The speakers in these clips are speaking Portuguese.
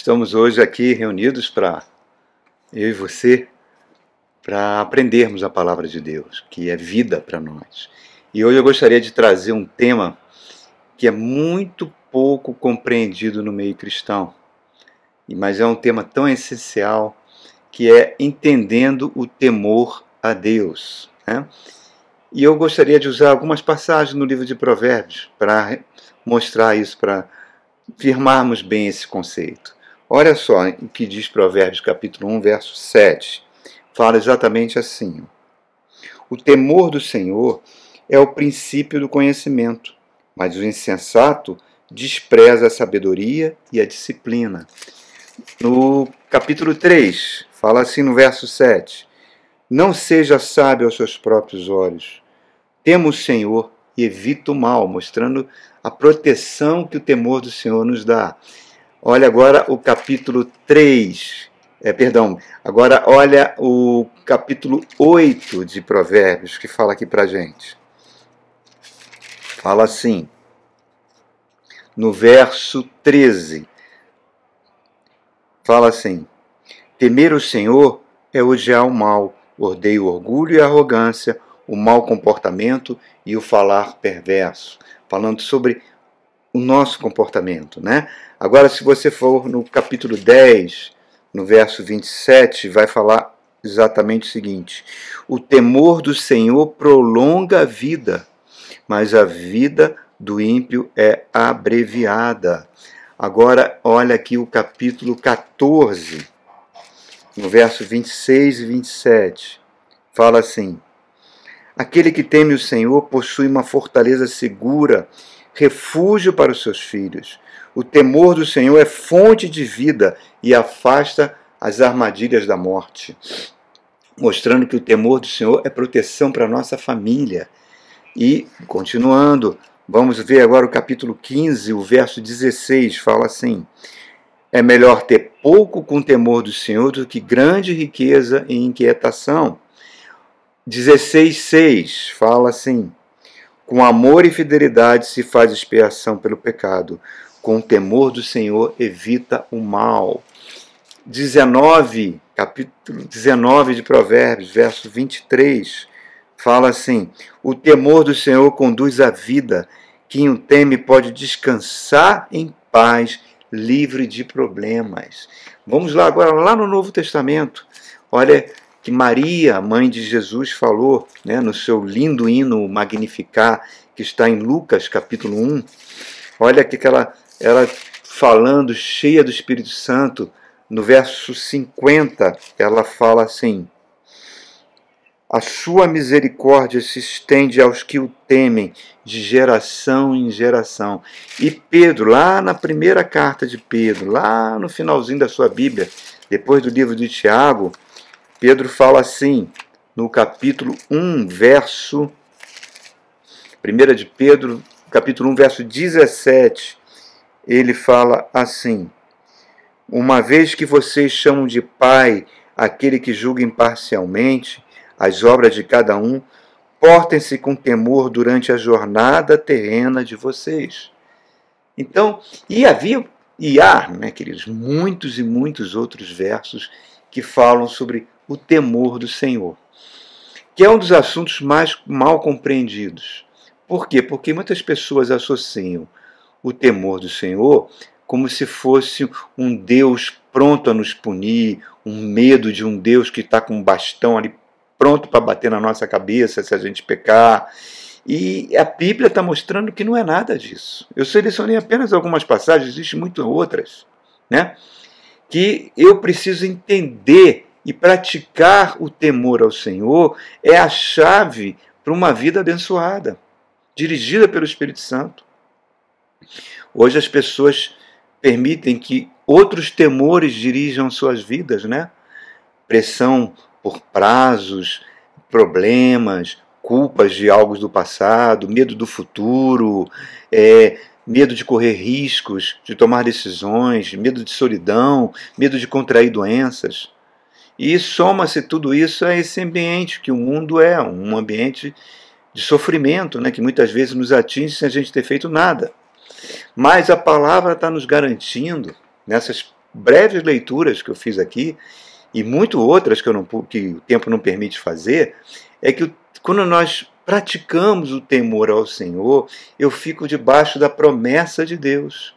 Estamos hoje aqui reunidos para, eu e você, para aprendermos a palavra de Deus, que é vida para nós. E hoje eu gostaria de trazer um tema que é muito pouco compreendido no meio cristão, mas é um tema tão essencial que é entendendo o temor a Deus. Né? E eu gostaria de usar algumas passagens no livro de Provérbios para mostrar isso, para firmarmos bem esse conceito. Olha só o que diz Provérbios capítulo 1, verso 7. Fala exatamente assim: O temor do Senhor é o princípio do conhecimento, mas o insensato despreza a sabedoria e a disciplina. No capítulo 3, fala assim no verso 7: Não seja sábio aos seus próprios olhos. Tema o Senhor e evita o mal, mostrando a proteção que o temor do Senhor nos dá. Olha agora o capítulo 3, é, perdão, agora olha o capítulo 8 de Provérbios, que fala aqui pra gente. Fala assim, no verso 13, fala assim: Temer o Senhor é odiar o mal, odeio o orgulho e a arrogância, o mau comportamento e o falar perverso. Falando sobre o nosso comportamento, né? Agora, se você for no capítulo 10, no verso 27, vai falar exatamente o seguinte: O temor do Senhor prolonga a vida, mas a vida do ímpio é abreviada. Agora, olha aqui o capítulo 14, no verso 26 e 27. Fala assim: Aquele que teme o Senhor possui uma fortaleza segura refúgio para os seus filhos. O temor do Senhor é fonte de vida e afasta as armadilhas da morte. Mostrando que o temor do Senhor é proteção para a nossa família. E, continuando, vamos ver agora o capítulo 15, o verso 16, fala assim: É melhor ter pouco com temor do Senhor do que grande riqueza e inquietação. 16,6 fala assim: com amor e fidelidade se faz expiação pelo pecado. Com o temor do Senhor evita o mal. 19, capítulo 19 de Provérbios, verso 23, fala assim: O temor do Senhor conduz à vida. Quem o teme pode descansar em paz, livre de problemas. Vamos lá agora, lá no Novo Testamento. Olha que Maria, mãe de Jesus, falou né, no seu lindo hino Magnificar, que está em Lucas capítulo 1. Olha que ela, ela falando, cheia do Espírito Santo, no verso 50, ela fala assim: A sua misericórdia se estende aos que o temem, de geração em geração. E Pedro, lá na primeira carta de Pedro, lá no finalzinho da sua Bíblia, depois do livro de Tiago, Pedro fala assim, no capítulo 1, verso. 1 de Pedro, capítulo 1, verso 17, ele fala assim: Uma vez que vocês chamam de Pai aquele que julga imparcialmente as obras de cada um, portem-se com temor durante a jornada terrena de vocês. Então, e havia, e há, né, queridos, muitos e muitos outros versos que falam sobre o temor do Senhor, que é um dos assuntos mais mal compreendidos. Por quê? Porque muitas pessoas associam o temor do Senhor como se fosse um Deus pronto a nos punir, um medo de um Deus que está com um bastão ali pronto para bater na nossa cabeça se a gente pecar. E a Bíblia está mostrando que não é nada disso. Eu selecionei apenas algumas passagens, existem muitas outras, né? Que eu preciso entender e praticar o temor ao Senhor é a chave para uma vida abençoada, dirigida pelo Espírito Santo. Hoje as pessoas permitem que outros temores dirijam suas vidas, né? Pressão por prazos, problemas, culpas de algo do passado, medo do futuro, é, medo de correr riscos, de tomar decisões, medo de solidão, medo de contrair doenças. E soma-se tudo isso a esse ambiente que o mundo é, um ambiente de sofrimento, né, que muitas vezes nos atinge sem a gente ter feito nada. Mas a palavra está nos garantindo, nessas breves leituras que eu fiz aqui, e muito outras que, não, que o tempo não permite fazer, é que quando nós praticamos o temor ao Senhor, eu fico debaixo da promessa de Deus.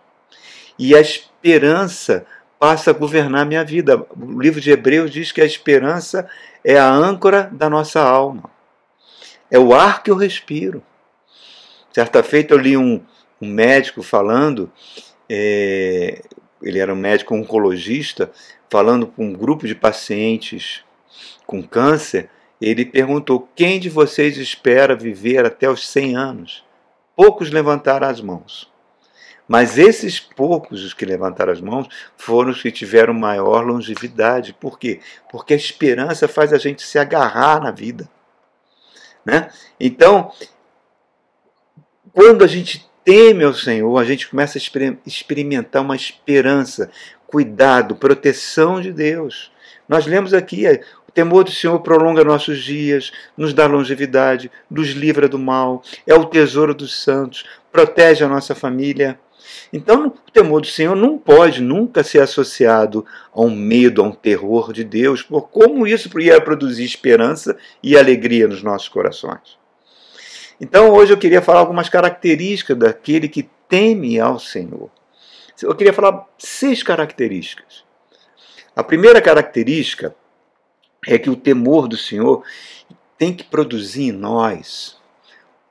E a esperança passa a governar minha vida. O livro de Hebreus diz que a esperança é a âncora da nossa alma. É o ar que eu respiro. Certa feita eu li um, um médico falando, é, ele era um médico oncologista, falando com um grupo de pacientes com câncer, ele perguntou: quem de vocês espera viver até os 100 anos? Poucos levantaram as mãos. Mas esses poucos, os que levantaram as mãos, foram os que tiveram maior longevidade. Por quê? Porque a esperança faz a gente se agarrar na vida. Né? Então, quando a gente teme ao Senhor, a gente começa a experimentar uma esperança, cuidado, proteção de Deus. Nós lemos aqui, é, o temor do Senhor prolonga nossos dias, nos dá longevidade, nos livra do mal, é o tesouro dos santos, protege a nossa família. Então, o temor do Senhor não pode nunca ser associado a um medo, a um terror de Deus, por como isso ia produzir esperança e alegria nos nossos corações. Então, hoje eu queria falar algumas características daquele que teme ao Senhor. Eu queria falar seis características. A primeira característica é que o temor do Senhor tem que produzir em nós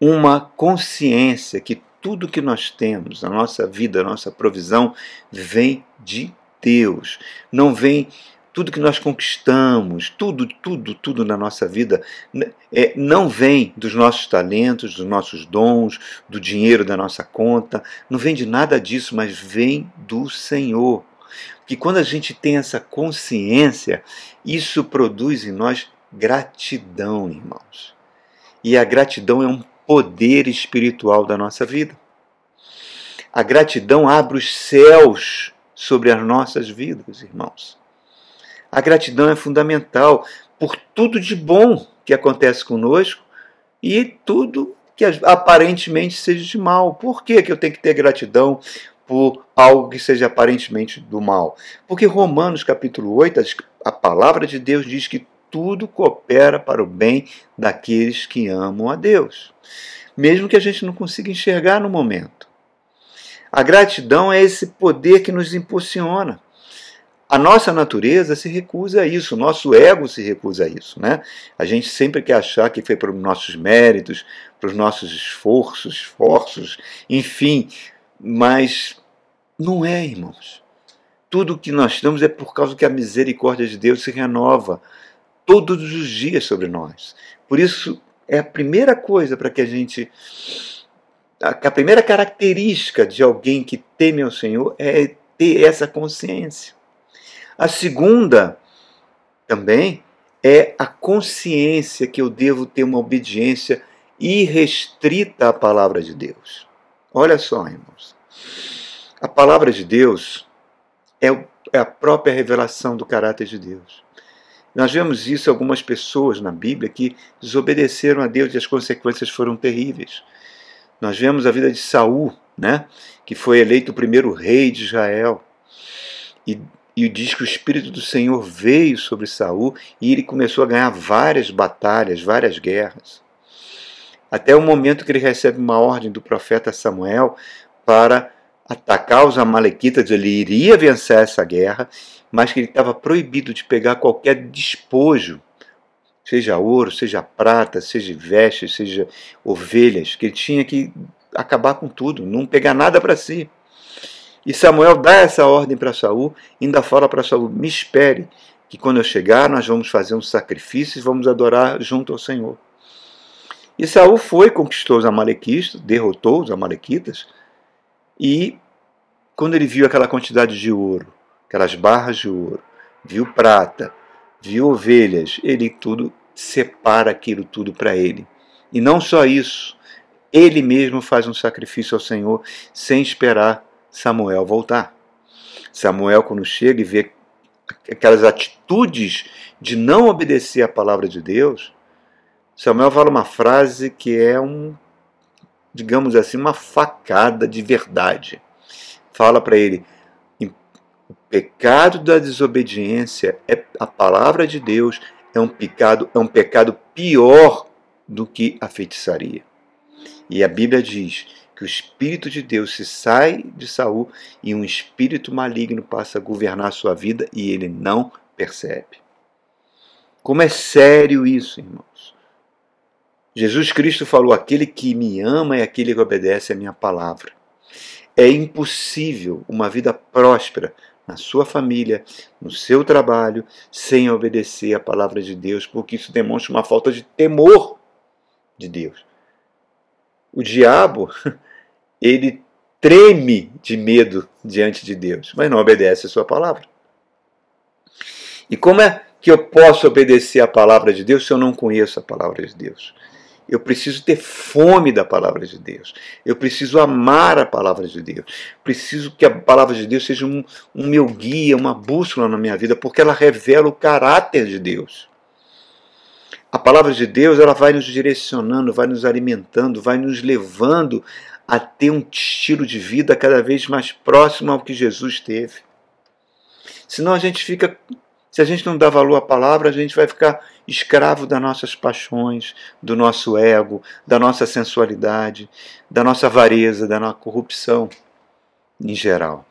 uma consciência que tudo que nós temos, a nossa vida, a nossa provisão, vem de Deus. Não vem tudo que nós conquistamos, tudo, tudo, tudo na nossa vida, é, não vem dos nossos talentos, dos nossos dons, do dinheiro da nossa conta, não vem de nada disso, mas vem do Senhor. Que quando a gente tem essa consciência, isso produz em nós gratidão, irmãos. E a gratidão é um poder espiritual da nossa vida. A gratidão abre os céus sobre as nossas vidas, irmãos. A gratidão é fundamental por tudo de bom que acontece conosco e tudo que aparentemente seja de mal. Por que, que eu tenho que ter gratidão por algo que seja aparentemente do mal? Porque Romanos capítulo 8, a palavra de Deus diz que tudo coopera para o bem daqueles que amam a Deus, mesmo que a gente não consiga enxergar no momento. A gratidão é esse poder que nos impulsiona. A nossa natureza se recusa a isso, o nosso ego se recusa a isso. Né? A gente sempre quer achar que foi pelos nossos méritos, pelos nossos esforços, esforços, enfim, mas não é, irmãos. Tudo que nós temos é por causa que a misericórdia de Deus se renova todos os dias sobre nós. Por isso, é a primeira coisa para que a gente. A primeira característica de alguém que teme ao Senhor é ter essa consciência. A segunda também é a consciência que eu devo ter uma obediência irrestrita à palavra de Deus. Olha só, irmãos. A palavra de Deus é, é a própria revelação do caráter de Deus. Nós vemos isso algumas pessoas na Bíblia que desobedeceram a Deus e as consequências foram terríveis. Nós vemos a vida de Saul, né, que foi eleito o primeiro rei de Israel. E e diz que o Espírito do Senhor veio sobre Saul e ele começou a ganhar várias batalhas, várias guerras. Até o momento que ele recebe uma ordem do profeta Samuel para atacar os amalequitas, ele iria vencer essa guerra, mas que ele estava proibido de pegar qualquer despojo, seja ouro, seja prata, seja vestes, seja ovelhas, que ele tinha que acabar com tudo, não pegar nada para si. E Samuel dá essa ordem para Saul, ainda fala para Saul: me espere, que quando eu chegar nós vamos fazer um sacrifício e vamos adorar junto ao Senhor. E Saul foi, conquistou os amalequitas, derrotou os amalequitas, e quando ele viu aquela quantidade de ouro, aquelas barras de ouro, viu prata, viu ovelhas, ele tudo separa aquilo tudo para ele. E não só isso, ele mesmo faz um sacrifício ao Senhor sem esperar Samuel voltar. Samuel, quando chega e vê aquelas atitudes de não obedecer à palavra de Deus, Samuel fala uma frase que é um, digamos assim, uma facada de verdade. Fala para ele: pecado da desobediência é a palavra de Deus é um pecado, é um pecado pior do que a feitiçaria. E a Bíblia diz que o espírito de Deus se sai de Saul e um espírito maligno passa a governar a sua vida e ele não percebe. Como é sério isso, irmãos? Jesus Cristo falou: aquele que me ama é aquele que obedece a minha palavra. É impossível uma vida próspera na sua família, no seu trabalho, sem obedecer a palavra de Deus, porque isso demonstra uma falta de temor de Deus. O diabo, ele treme de medo diante de Deus, mas não obedece a sua palavra. E como é que eu posso obedecer a palavra de Deus se eu não conheço a palavra de Deus? Eu preciso ter fome da palavra de Deus. Eu preciso amar a palavra de Deus. Preciso que a palavra de Deus seja um, um meu guia, uma bússola na minha vida, porque ela revela o caráter de Deus. A palavra de Deus ela vai nos direcionando, vai nos alimentando, vai nos levando a ter um estilo de vida cada vez mais próximo ao que Jesus teve. Senão a gente fica se a gente não dá valor à palavra, a gente vai ficar escravo das nossas paixões, do nosso ego, da nossa sensualidade, da nossa avareza, da nossa corrupção em geral.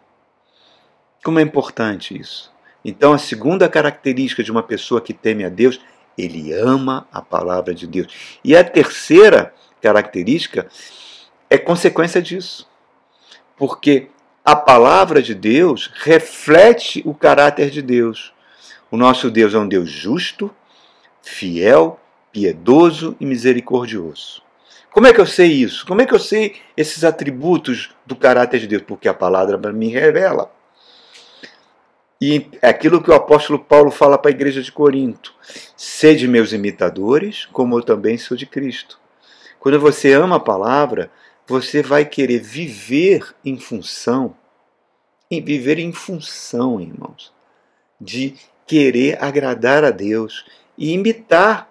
Como é importante isso. Então, a segunda característica de uma pessoa que teme a Deus, ele ama a palavra de Deus. E a terceira característica é consequência disso. Porque a palavra de Deus reflete o caráter de Deus. O nosso Deus é um Deus justo, fiel, piedoso e misericordioso. Como é que eu sei isso? Como é que eu sei esses atributos do caráter de Deus? Porque a palavra me revela. E é aquilo que o apóstolo Paulo fala para a igreja de Corinto: sede meus imitadores, como eu também sou de Cristo. Quando você ama a palavra, você vai querer viver em função, viver em função, irmãos, de querer agradar a Deus e imitar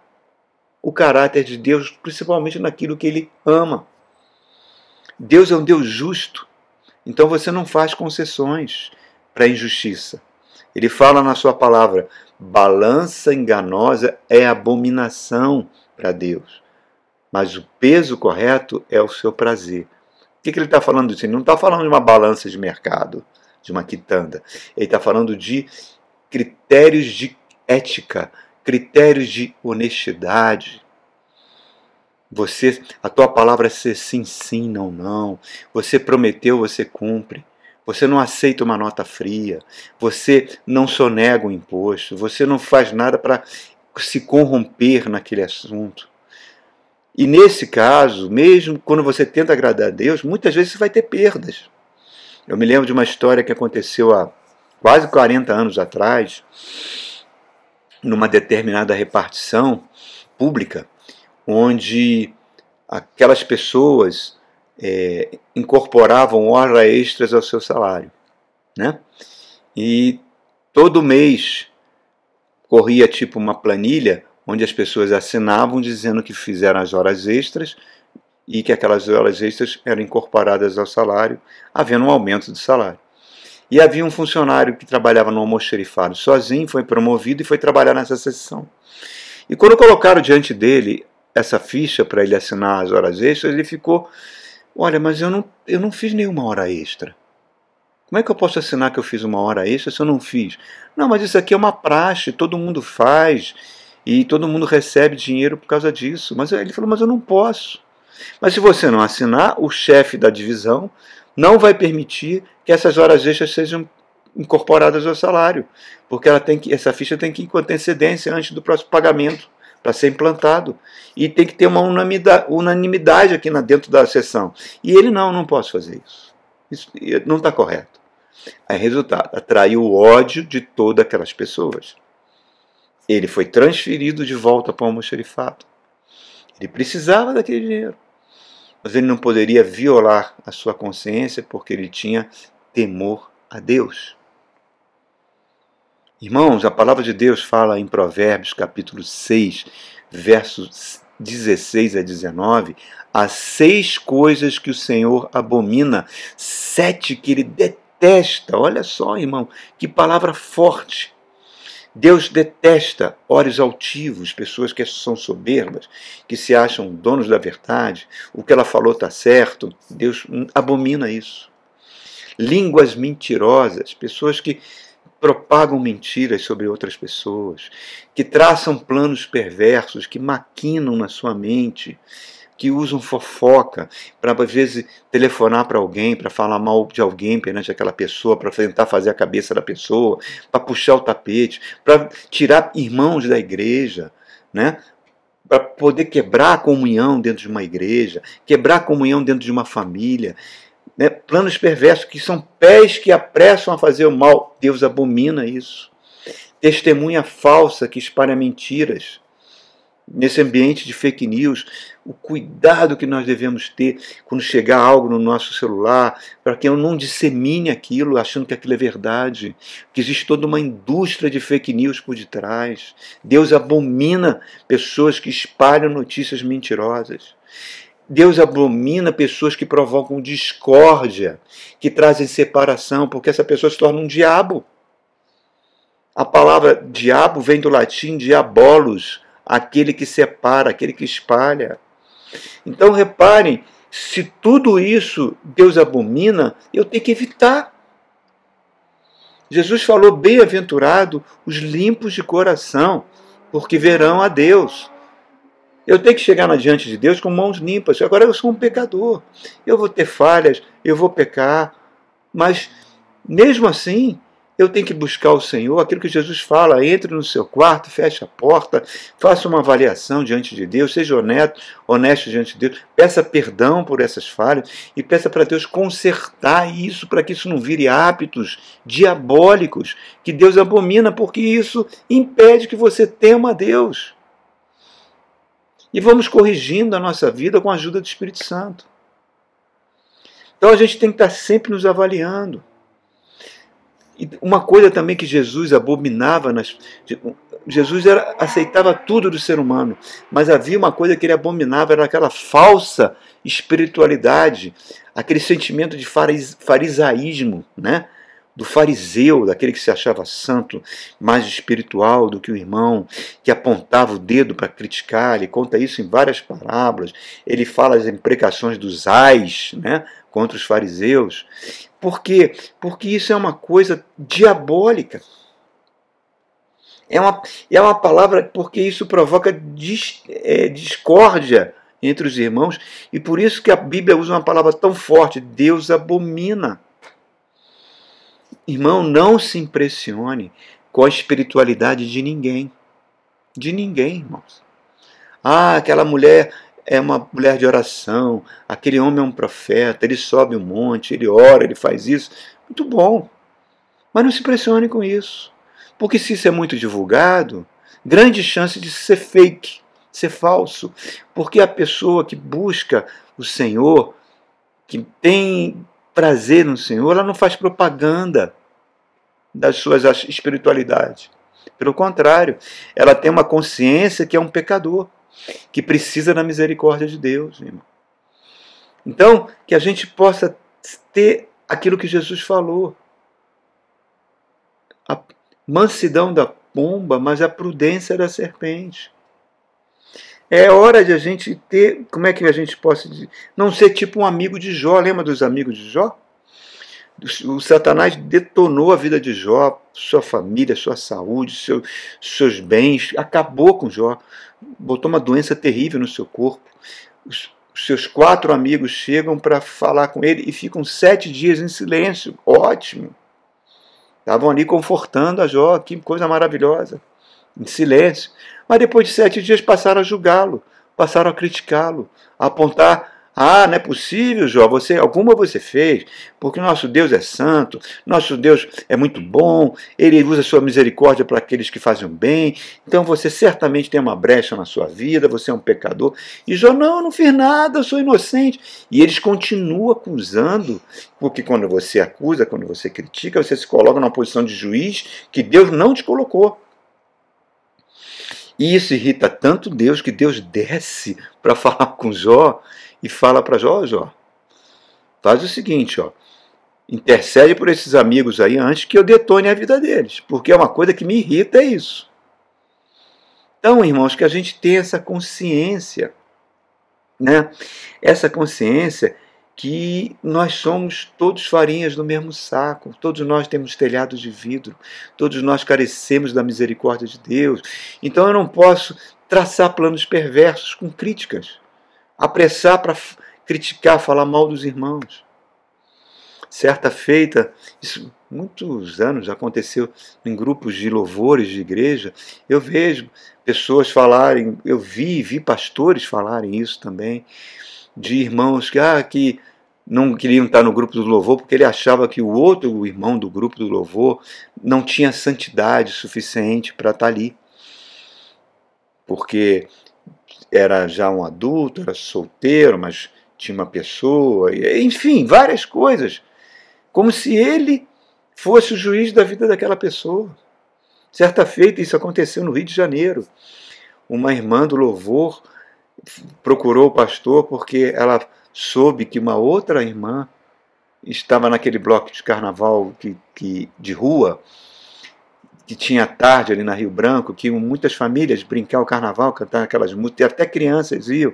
o caráter de Deus, principalmente naquilo que ele ama. Deus é um Deus justo, então você não faz concessões para a injustiça. Ele fala na sua palavra: balança enganosa é abominação para Deus, mas o peso correto é o seu prazer. O que, que ele está falando disso? Ele não está falando de uma balança de mercado, de uma quitanda. Ele está falando de critérios de ética, critérios de honestidade. Você, a tua palavra é ser sim, sim, não, não. Você prometeu, você cumpre. Você não aceita uma nota fria. Você não sonega o imposto. Você não faz nada para se corromper naquele assunto. E nesse caso, mesmo quando você tenta agradar a Deus, muitas vezes você vai ter perdas. Eu me lembro de uma história que aconteceu há quase 40 anos atrás, numa determinada repartição pública, onde aquelas pessoas é, incorporavam horas extras ao seu salário. Né? E todo mês corria tipo uma planilha onde as pessoas assinavam dizendo que fizeram as horas extras e que aquelas horas extras eram incorporadas ao salário, havendo um aumento de salário. E havia um funcionário que trabalhava no almoxerifado sozinho, foi promovido e foi trabalhar nessa sessão. E quando colocaram diante dele essa ficha para ele assinar as horas extras, ele ficou: Olha, mas eu não, eu não fiz nenhuma hora extra. Como é que eu posso assinar que eu fiz uma hora extra se eu não fiz? Não, mas isso aqui é uma praxe, todo mundo faz e todo mundo recebe dinheiro por causa disso. Mas ele falou: Mas eu não posso. Mas se você não assinar, o chefe da divisão não vai permitir que essas horas extras sejam incorporadas ao salário, porque ela tem que, essa ficha tem que ir com antecedência antes do próximo pagamento para ser implantado. E tem que ter uma unanimidade, aqui na, dentro da sessão. E ele não, não posso fazer isso. Isso não está correto. Aí, resultado, atraiu o ódio de todas aquelas pessoas. Ele foi transferido de volta para o almoxerifado. Ele precisava daquele dinheiro mas ele não poderia violar a sua consciência porque ele tinha temor a Deus. Irmãos, a palavra de Deus fala em Provérbios capítulo 6, versos 16 a 19, as seis coisas que o Senhor abomina, sete que ele detesta, olha só, irmão, que palavra forte. Deus detesta olhos altivos, pessoas que são soberbas, que se acham donos da verdade, o que ela falou está certo. Deus abomina isso. Línguas mentirosas, pessoas que propagam mentiras sobre outras pessoas, que traçam planos perversos, que maquinam na sua mente, que usam fofoca para, às vezes, telefonar para alguém, para falar mal de alguém perante aquela pessoa, para tentar fazer a cabeça da pessoa, para puxar o tapete, para tirar irmãos da igreja, né? para poder quebrar a comunhão dentro de uma igreja, quebrar a comunhão dentro de uma família. Né? Planos perversos que são pés que apressam a fazer o mal. Deus abomina isso. Testemunha falsa que espalha mentiras nesse ambiente de fake news, o cuidado que nós devemos ter quando chegar algo no nosso celular, para que eu não dissemine aquilo achando que aquilo é verdade, que existe toda uma indústria de fake news por detrás. Deus abomina pessoas que espalham notícias mentirosas. Deus abomina pessoas que provocam discórdia, que trazem separação, porque essa pessoa se torna um diabo. A palavra diabo vem do latim diabolos, aquele que separa, aquele que espalha. Então reparem, se tudo isso Deus abomina, eu tenho que evitar. Jesus falou: bem-aventurado os limpos de coração, porque verão a Deus. Eu tenho que chegar diante de Deus com mãos limpas. Agora eu sou um pecador. Eu vou ter falhas, eu vou pecar. Mas, mesmo assim, eu tenho que buscar o Senhor, aquilo que Jesus fala, entre no seu quarto, feche a porta, faça uma avaliação diante de Deus, seja honesto, honesto diante de Deus, peça perdão por essas falhas e peça para Deus consertar isso, para que isso não vire hábitos diabólicos que Deus abomina, porque isso impede que você tema a Deus. E vamos corrigindo a nossa vida com a ajuda do Espírito Santo. Então a gente tem que estar sempre nos avaliando. E uma coisa também que Jesus abominava, nas, Jesus era, aceitava tudo do ser humano, mas havia uma coisa que ele abominava, era aquela falsa espiritualidade, aquele sentimento de farisaísmo, né? Do fariseu, daquele que se achava santo, mais espiritual do que o irmão, que apontava o dedo para criticar, ele conta isso em várias parábolas, ele fala as imprecações dos ais né, contra os fariseus. Por quê? Porque isso é uma coisa diabólica. É uma, é uma palavra porque isso provoca dis, é, discórdia entre os irmãos, e por isso que a Bíblia usa uma palavra tão forte: Deus abomina. Irmão, não se impressione com a espiritualidade de ninguém. De ninguém, irmãos. Ah, aquela mulher é uma mulher de oração, aquele homem é um profeta, ele sobe um monte, ele ora, ele faz isso. Muito bom. Mas não se impressione com isso. Porque se isso é muito divulgado, grande chance de ser fake, ser falso. Porque a pessoa que busca o Senhor, que tem prazer no Senhor, ela não faz propaganda das suas espiritualidades. Pelo contrário, ela tem uma consciência que é um pecador, que precisa da misericórdia de Deus, irmão. Então, que a gente possa ter aquilo que Jesus falou. A mansidão da pomba, mas a prudência da serpente. É hora de a gente ter, como é que a gente possa dizer, não ser tipo um amigo de Jó, lembra dos amigos de Jó? O Satanás detonou a vida de Jó, sua família, sua saúde, seu, seus bens, acabou com Jó, botou uma doença terrível no seu corpo. Os, seus quatro amigos chegam para falar com ele e ficam sete dias em silêncio. Ótimo! Estavam ali confortando a Jó, que coisa maravilhosa, em silêncio. Mas depois de sete dias passaram a julgá-lo, passaram a criticá-lo, a apontar ah, não é possível, Jó, você, alguma você fez, porque nosso Deus é santo, nosso Deus é muito bom, ele usa sua misericórdia para aqueles que fazem o bem, então você certamente tem uma brecha na sua vida, você é um pecador. E Jó, não, eu não fiz nada, eu sou inocente. E eles continuam acusando, porque quando você acusa, quando você critica, você se coloca numa posição de juiz que Deus não te colocou. E isso irrita tanto Deus que Deus desce para falar com Jó e fala para Jó, Jó, faz o seguinte, ó, intercede por esses amigos aí antes que eu detone a vida deles, porque é uma coisa que me irrita é isso. Então, irmãos, que a gente tenha essa consciência, né? Essa consciência que nós somos todos farinhas do mesmo saco, todos nós temos telhados de vidro, todos nós carecemos da misericórdia de Deus. Então eu não posso traçar planos perversos com críticas, apressar para criticar, falar mal dos irmãos. Certa feita, isso muitos anos aconteceu em grupos de louvores de igreja, eu vejo pessoas falarem, eu vi, vi pastores falarem isso também, de irmãos que, ah, que não queriam estar no grupo do louvor porque ele achava que o outro o irmão do grupo do louvor não tinha santidade suficiente para estar ali. Porque era já um adulto, era solteiro, mas tinha uma pessoa, enfim, várias coisas. Como se ele fosse o juiz da vida daquela pessoa. Certa feita, isso aconteceu no Rio de Janeiro. Uma irmã do louvor procurou o pastor porque ela soube que uma outra irmã estava naquele bloco de carnaval que, que, de rua, que tinha tarde ali na Rio Branco, que muitas famílias brincavam o carnaval, cantavam aquelas músicas, até crianças iam.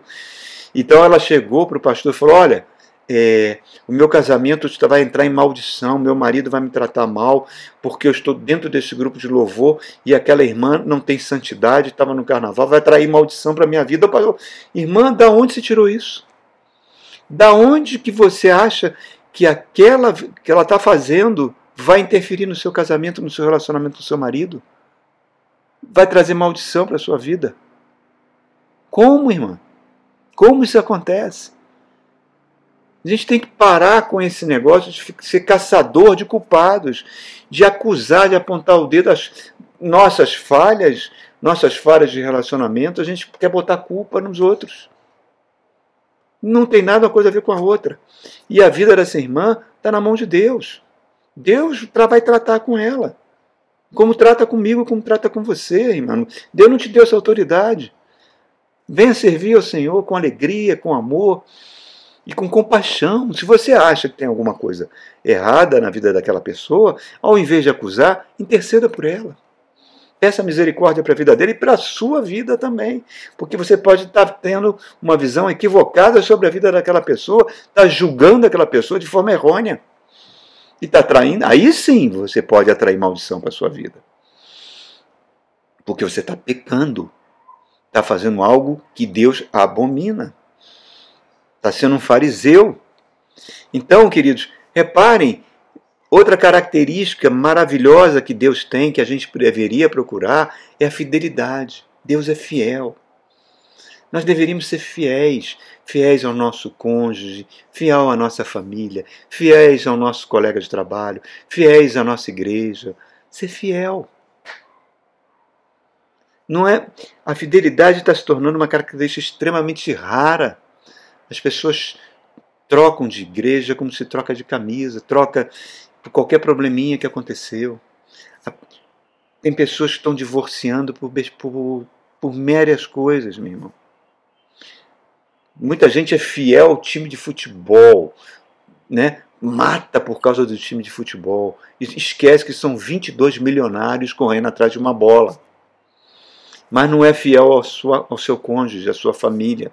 Então ela chegou para o pastor e falou: Olha, é, o meu casamento vai entrar em maldição, meu marido vai me tratar mal, porque eu estou dentro desse grupo de louvor e aquela irmã não tem santidade, estava no carnaval, vai trair maldição para minha vida. Eu, irmã, da onde você tirou isso? Da onde que você acha que aquela que ela está fazendo vai interferir no seu casamento, no seu relacionamento com o seu marido? Vai trazer maldição para a sua vida? Como, irmã? Como isso acontece? A gente tem que parar com esse negócio de ser caçador de culpados, de acusar, de apontar o dedo às nossas falhas, nossas falhas de relacionamento. A gente quer botar culpa nos outros não tem nada uma coisa a ver com a outra. E a vida dessa irmã está na mão de Deus. Deus vai tratar com ela. Como trata comigo, como trata com você, irmão. Deus não te deu essa autoridade. Venha servir ao Senhor com alegria, com amor e com compaixão. Se você acha que tem alguma coisa errada na vida daquela pessoa, ao invés de acusar, interceda por ela. Peça misericórdia para a vida dele e para a sua vida também. Porque você pode estar tendo uma visão equivocada sobre a vida daquela pessoa, está julgando aquela pessoa de forma errônea. E está traindo. Aí sim você pode atrair maldição para a sua vida. Porque você está pecando. Está fazendo algo que Deus abomina. Está sendo um fariseu. Então, queridos, reparem Outra característica maravilhosa que Deus tem, que a gente deveria procurar, é a fidelidade. Deus é fiel. Nós deveríamos ser fiéis, fiéis ao nosso cônjuge, fiel à nossa família, fiéis ao nosso colega de trabalho, fiéis à nossa igreja. Ser fiel. Não é? A fidelidade está se tornando uma característica extremamente rara. As pessoas trocam de igreja como se troca de camisa, troca por qualquer probleminha que aconteceu. Tem pessoas que estão divorciando por, por, por coisas, meu irmão. Muita gente é fiel ao time de futebol, né? mata por causa do time de futebol. Esquece que são 22 milionários correndo atrás de uma bola. Mas não é fiel ao, sua, ao seu cônjuge, à sua família.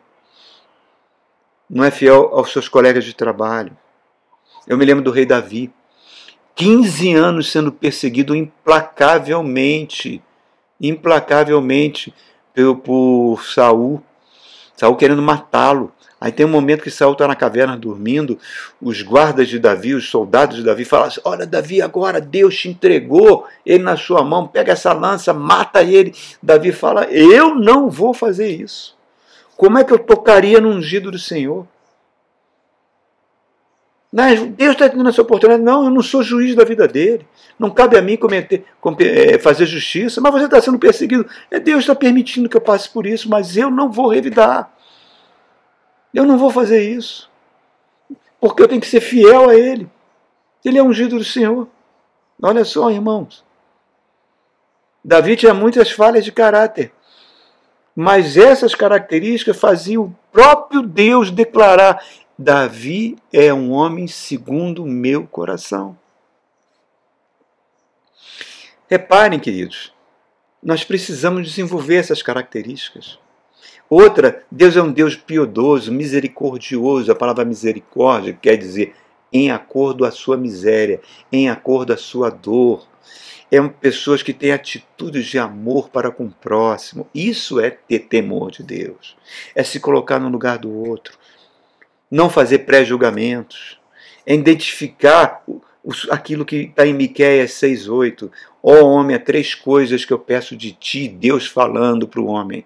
Não é fiel aos seus colegas de trabalho. Eu me lembro do rei Davi. 15 anos sendo perseguido implacavelmente, implacavelmente por, por Saul, Saul querendo matá-lo. Aí tem um momento que Saul está na caverna dormindo, os guardas de Davi, os soldados de Davi falam assim, olha Davi, agora Deus te entregou ele na sua mão, pega essa lança, mata ele. Davi fala, eu não vou fazer isso. Como é que eu tocaria no ungido do Senhor? Deus está tendo essa oportunidade. Não, eu não sou juiz da vida dele. Não cabe a mim cometer, é, fazer justiça. Mas você está sendo perseguido. É Deus está permitindo que eu passe por isso, mas eu não vou revidar. Eu não vou fazer isso. Porque eu tenho que ser fiel a Ele. Ele é ungido do Senhor. Olha só, irmãos. Davi tinha muitas falhas de caráter. Mas essas características faziam o próprio Deus declarar: Davi é um homem segundo o meu coração. Reparem, queridos, nós precisamos desenvolver essas características. Outra, Deus é um Deus piedoso, misericordioso. A palavra misericórdia quer dizer em acordo à sua miséria, em acordo à sua dor. É pessoas que têm atitudes de amor para com o próximo. Isso é ter temor de Deus. É se colocar no lugar do outro. Não fazer pré-julgamentos. É identificar aquilo que está em Miquéias 6,8. Ó oh, homem, há três coisas que eu peço de ti, Deus falando para o homem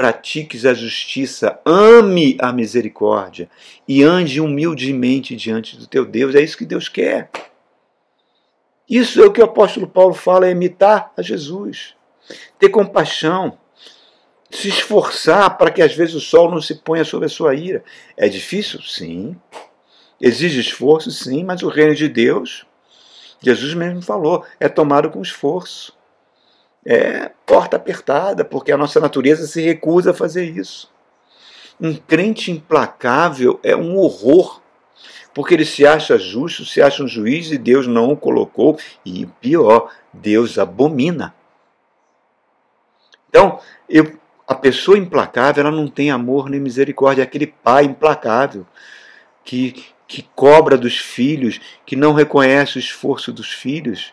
pratiques a justiça, ame a misericórdia e ande humildemente diante do teu Deus. É isso que Deus quer. Isso é o que o apóstolo Paulo fala, é imitar a Jesus. Ter compaixão, se esforçar para que às vezes o sol não se ponha sobre a sua ira. É difícil? Sim. Exige esforço? Sim, mas o reino de Deus, Jesus mesmo falou, é tomado com esforço é porta apertada, porque a nossa natureza se recusa a fazer isso. Um crente implacável é um horror, porque ele se acha justo, se acha um juiz e Deus não o colocou, e pior, Deus abomina. Então, eu, a pessoa implacável, ela não tem amor nem misericórdia, é aquele pai implacável que, que cobra dos filhos, que não reconhece o esforço dos filhos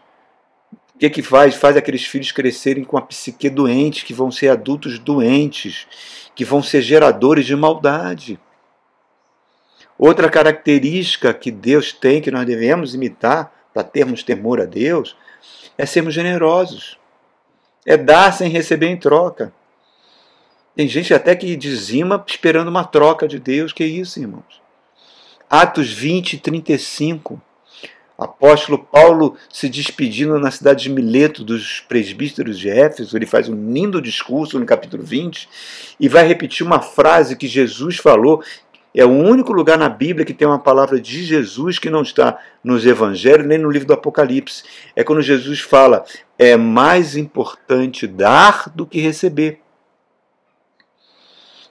o que, que faz? Faz aqueles filhos crescerem com a psique doente, que vão ser adultos doentes, que vão ser geradores de maldade. Outra característica que Deus tem, que nós devemos imitar para termos temor a Deus, é sermos generosos. É dar sem receber em troca. Tem gente até que dizima esperando uma troca de Deus. Que isso, irmãos? Atos 20, 35 apóstolo Paulo se despedindo na cidade de Mileto dos presbíteros de Éfeso, ele faz um lindo discurso no capítulo 20 e vai repetir uma frase que Jesus falou. É o único lugar na Bíblia que tem uma palavra de Jesus que não está nos evangelhos nem no livro do Apocalipse. É quando Jesus fala: é mais importante dar do que receber.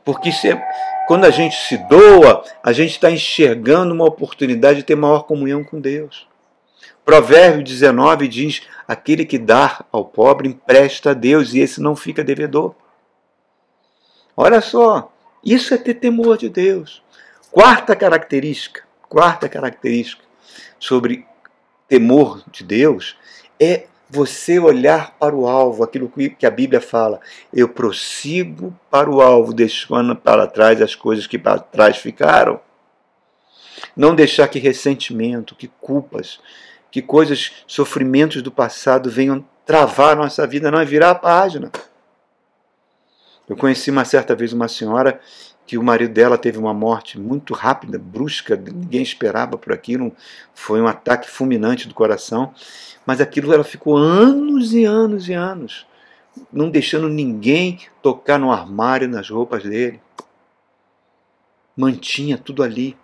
Porque é, quando a gente se doa, a gente está enxergando uma oportunidade de ter maior comunhão com Deus. Provérbio 19 diz: Aquele que dá ao pobre empresta a Deus e esse não fica devedor. Olha só, isso é ter temor de Deus. Quarta característica, quarta característica sobre temor de Deus é você olhar para o alvo, aquilo que a Bíblia fala. Eu prossigo para o alvo, deixando para trás as coisas que para trás ficaram. Não deixar que ressentimento, que culpas, que coisas, sofrimentos do passado venham travar nossa vida, não é virar a página. Eu conheci uma certa vez uma senhora que o marido dela teve uma morte muito rápida, brusca, ninguém esperava por aquilo, foi um ataque fulminante do coração, mas aquilo ela ficou anos e anos e anos, não deixando ninguém tocar no armário, nas roupas dele. Mantinha tudo ali.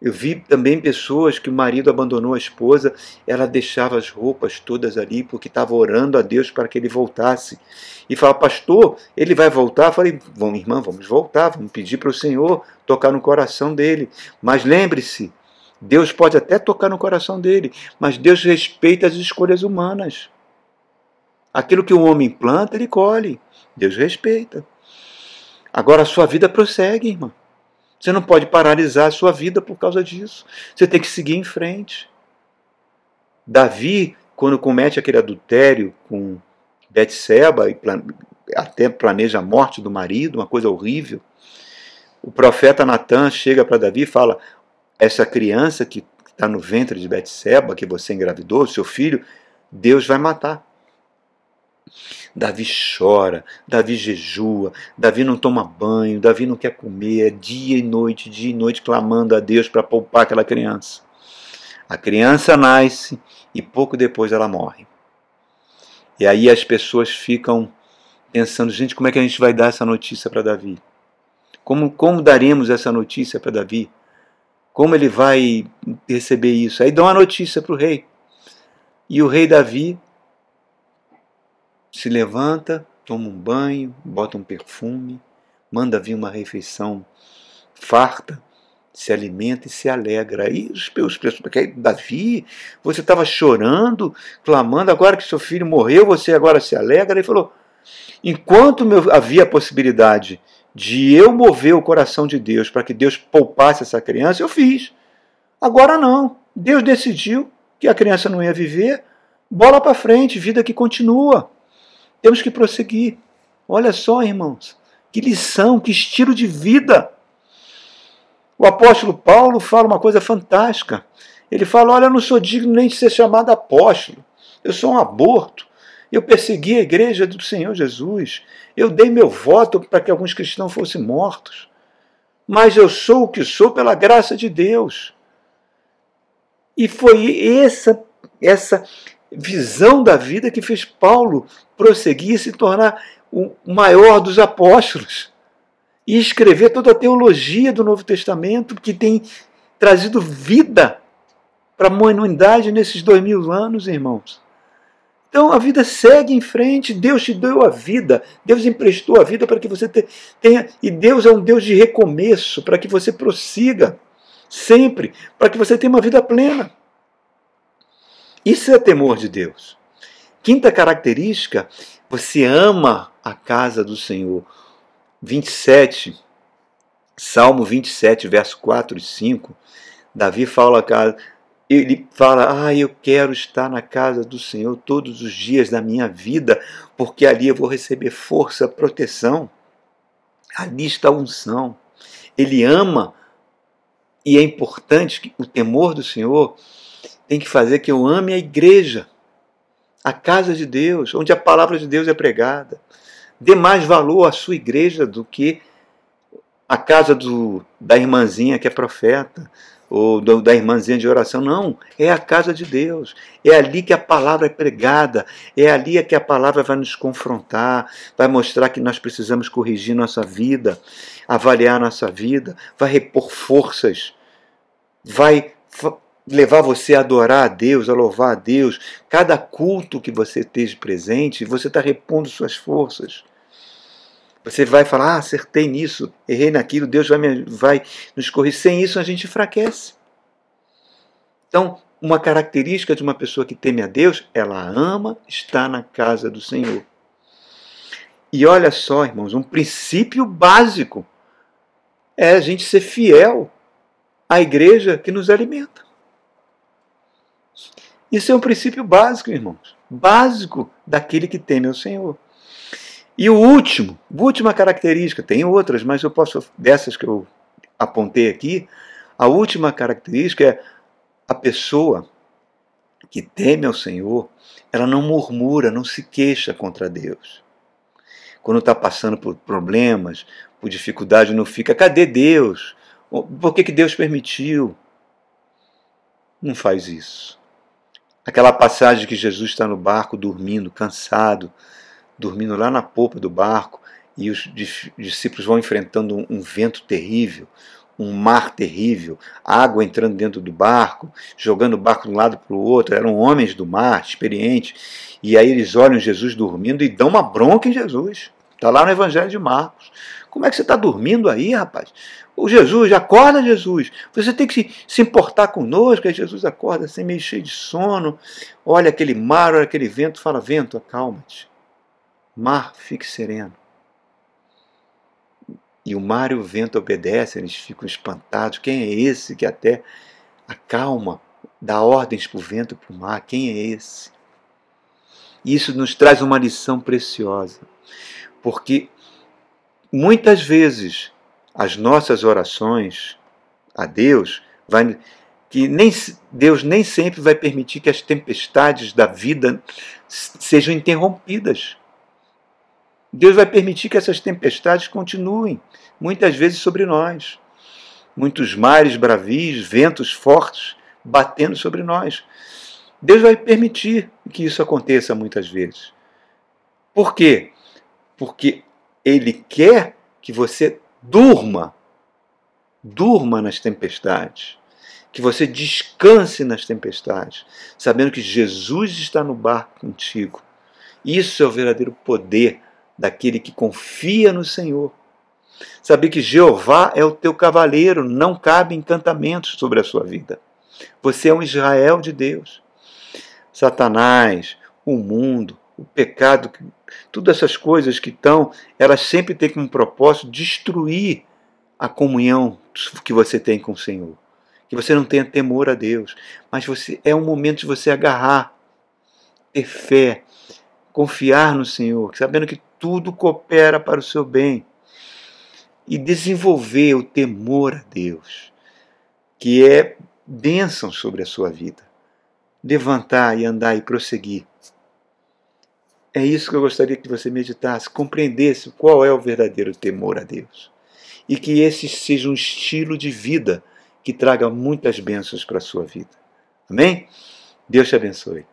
Eu vi também pessoas que o marido abandonou a esposa, ela deixava as roupas todas ali porque estava orando a Deus para que ele voltasse. E fala, pastor, ele vai voltar? Eu falei, vamos, irmã, vamos voltar, vamos pedir para o Senhor tocar no coração dele. Mas lembre-se, Deus pode até tocar no coração dele, mas Deus respeita as escolhas humanas. Aquilo que o homem planta, ele colhe. Deus respeita. Agora a sua vida prossegue, irmã. Você não pode paralisar a sua vida por causa disso. Você tem que seguir em frente. Davi, quando comete aquele adultério com Betseba e até planeja a morte do marido, uma coisa horrível, o profeta Natan chega para Davi e fala: essa criança que está no ventre de Betseba, que você engravidou, seu filho, Deus vai matar. Davi chora, Davi jejua, Davi não toma banho, Davi não quer comer, é dia e noite, dia e noite clamando a Deus para poupar aquela criança. A criança nasce e pouco depois ela morre. E aí as pessoas ficam pensando, gente, como é que a gente vai dar essa notícia para Davi? Como, como daremos essa notícia para Davi? Como ele vai receber isso? Aí dão a notícia para o rei. E o rei Davi se levanta, toma um banho, bota um perfume, manda vir uma refeição farta se alimenta e se alegra. Aí os meus porque Davi, você estava chorando, clamando, agora que seu filho morreu, você agora se alegra. Ele falou: enquanto havia a possibilidade de eu mover o coração de Deus para que Deus poupasse essa criança, eu fiz. Agora não. Deus decidiu que a criança não ia viver. Bola para frente, vida que continua. Temos que prosseguir. Olha só, irmãos, que lição, que estilo de vida. O apóstolo Paulo fala uma coisa fantástica. Ele fala: Olha, eu não sou digno nem de ser chamado apóstolo. Eu sou um aborto. Eu persegui a igreja do Senhor Jesus. Eu dei meu voto para que alguns cristãos fossem mortos. Mas eu sou o que sou pela graça de Deus. E foi essa, essa visão da vida que fez Paulo prosseguir e se tornar o maior dos apóstolos e escrever toda a teologia do Novo Testamento que tem trazido vida para a humanidade nesses dois mil anos, irmãos. Então a vida segue em frente, Deus te deu a vida, Deus emprestou a vida para que você tenha, e Deus é um Deus de recomeço, para que você prossiga sempre, para que você tenha uma vida plena. Isso é temor de Deus. Quinta característica, você ama a casa do Senhor. 27, Salmo 27, verso 4 e 5, Davi fala, ele fala: Ah, eu quero estar na casa do Senhor todos os dias da minha vida, porque ali eu vou receber força, proteção. Ali está a unção. Ele ama, e é importante que o temor do Senhor tem que fazer que eu ame a igreja, a casa de Deus, onde a palavra de Deus é pregada. Dê mais valor à sua igreja do que a casa do, da irmãzinha que é profeta, ou do, da irmãzinha de oração. Não, é a casa de Deus. É ali que a palavra é pregada. É ali que a palavra vai nos confrontar, vai mostrar que nós precisamos corrigir nossa vida, avaliar nossa vida, vai repor forças, vai levar você a adorar a Deus, a louvar a Deus. Cada culto que você esteja presente, você está repondo suas forças. Você vai falar, ah, acertei nisso, errei naquilo, Deus vai, me, vai nos corrigir. Sem isso a gente enfraquece. Então, uma característica de uma pessoa que teme a Deus, ela ama estar na casa do Senhor. E olha só, irmãos, um princípio básico é a gente ser fiel à igreja que nos alimenta. Isso é um princípio básico, irmãos. Básico daquele que teme ao Senhor. E o último, última característica, tem outras, mas eu posso, dessas que eu apontei aqui, a última característica é a pessoa que teme ao Senhor, ela não murmura, não se queixa contra Deus. Quando está passando por problemas, por dificuldade, não fica, cadê Deus? Por que, que Deus permitiu? Não faz isso. Aquela passagem que Jesus está no barco dormindo, cansado, dormindo lá na polpa do barco, e os discípulos vão enfrentando um vento terrível, um mar terrível, água entrando dentro do barco, jogando o barco de um lado para o outro. Eram homens do mar, experientes. E aí eles olham Jesus dormindo e dão uma bronca em Jesus. Está lá no Evangelho de Marcos. Como é que você está dormindo aí, rapaz? O Jesus, acorda, Jesus. Você tem que se, importar conosco. Aí Jesus acorda assim, meio cheio de sono. Olha aquele mar, olha aquele vento. Fala, vento, acalma-te. Mar, fique sereno. E o mar e o vento obedecem, eles ficam espantados. Quem é esse que até acalma, dá ordens para o vento e para o mar? Quem é esse? Isso nos traz uma lição preciosa, porque muitas vezes as nossas orações a Deus vai, que nem, Deus nem sempre vai permitir que as tempestades da vida sejam interrompidas. Deus vai permitir que essas tempestades continuem, muitas vezes sobre nós. Muitos mares bravios, ventos fortes batendo sobre nós. Deus vai permitir que isso aconteça muitas vezes. Por quê? Porque Ele quer que você durma, durma nas tempestades, que você descanse nas tempestades, sabendo que Jesus está no barco contigo. Isso é o verdadeiro poder daquele que confia no Senhor. Saber que Jeová é o teu cavaleiro, não cabe encantamentos sobre a sua vida. Você é um Israel de Deus. Satanás, o mundo, o pecado, todas essas coisas que estão, elas sempre têm como propósito destruir a comunhão que você tem com o Senhor. Que você não tenha temor a Deus, mas você é um momento de você agarrar, ter fé, confiar no Senhor, sabendo que tudo coopera para o seu bem e desenvolver o temor a Deus, que é bênção sobre a sua vida. Levantar e andar e prosseguir. É isso que eu gostaria que você meditasse, compreendesse qual é o verdadeiro temor a Deus. E que esse seja um estilo de vida que traga muitas bênçãos para a sua vida. Amém? Deus te abençoe.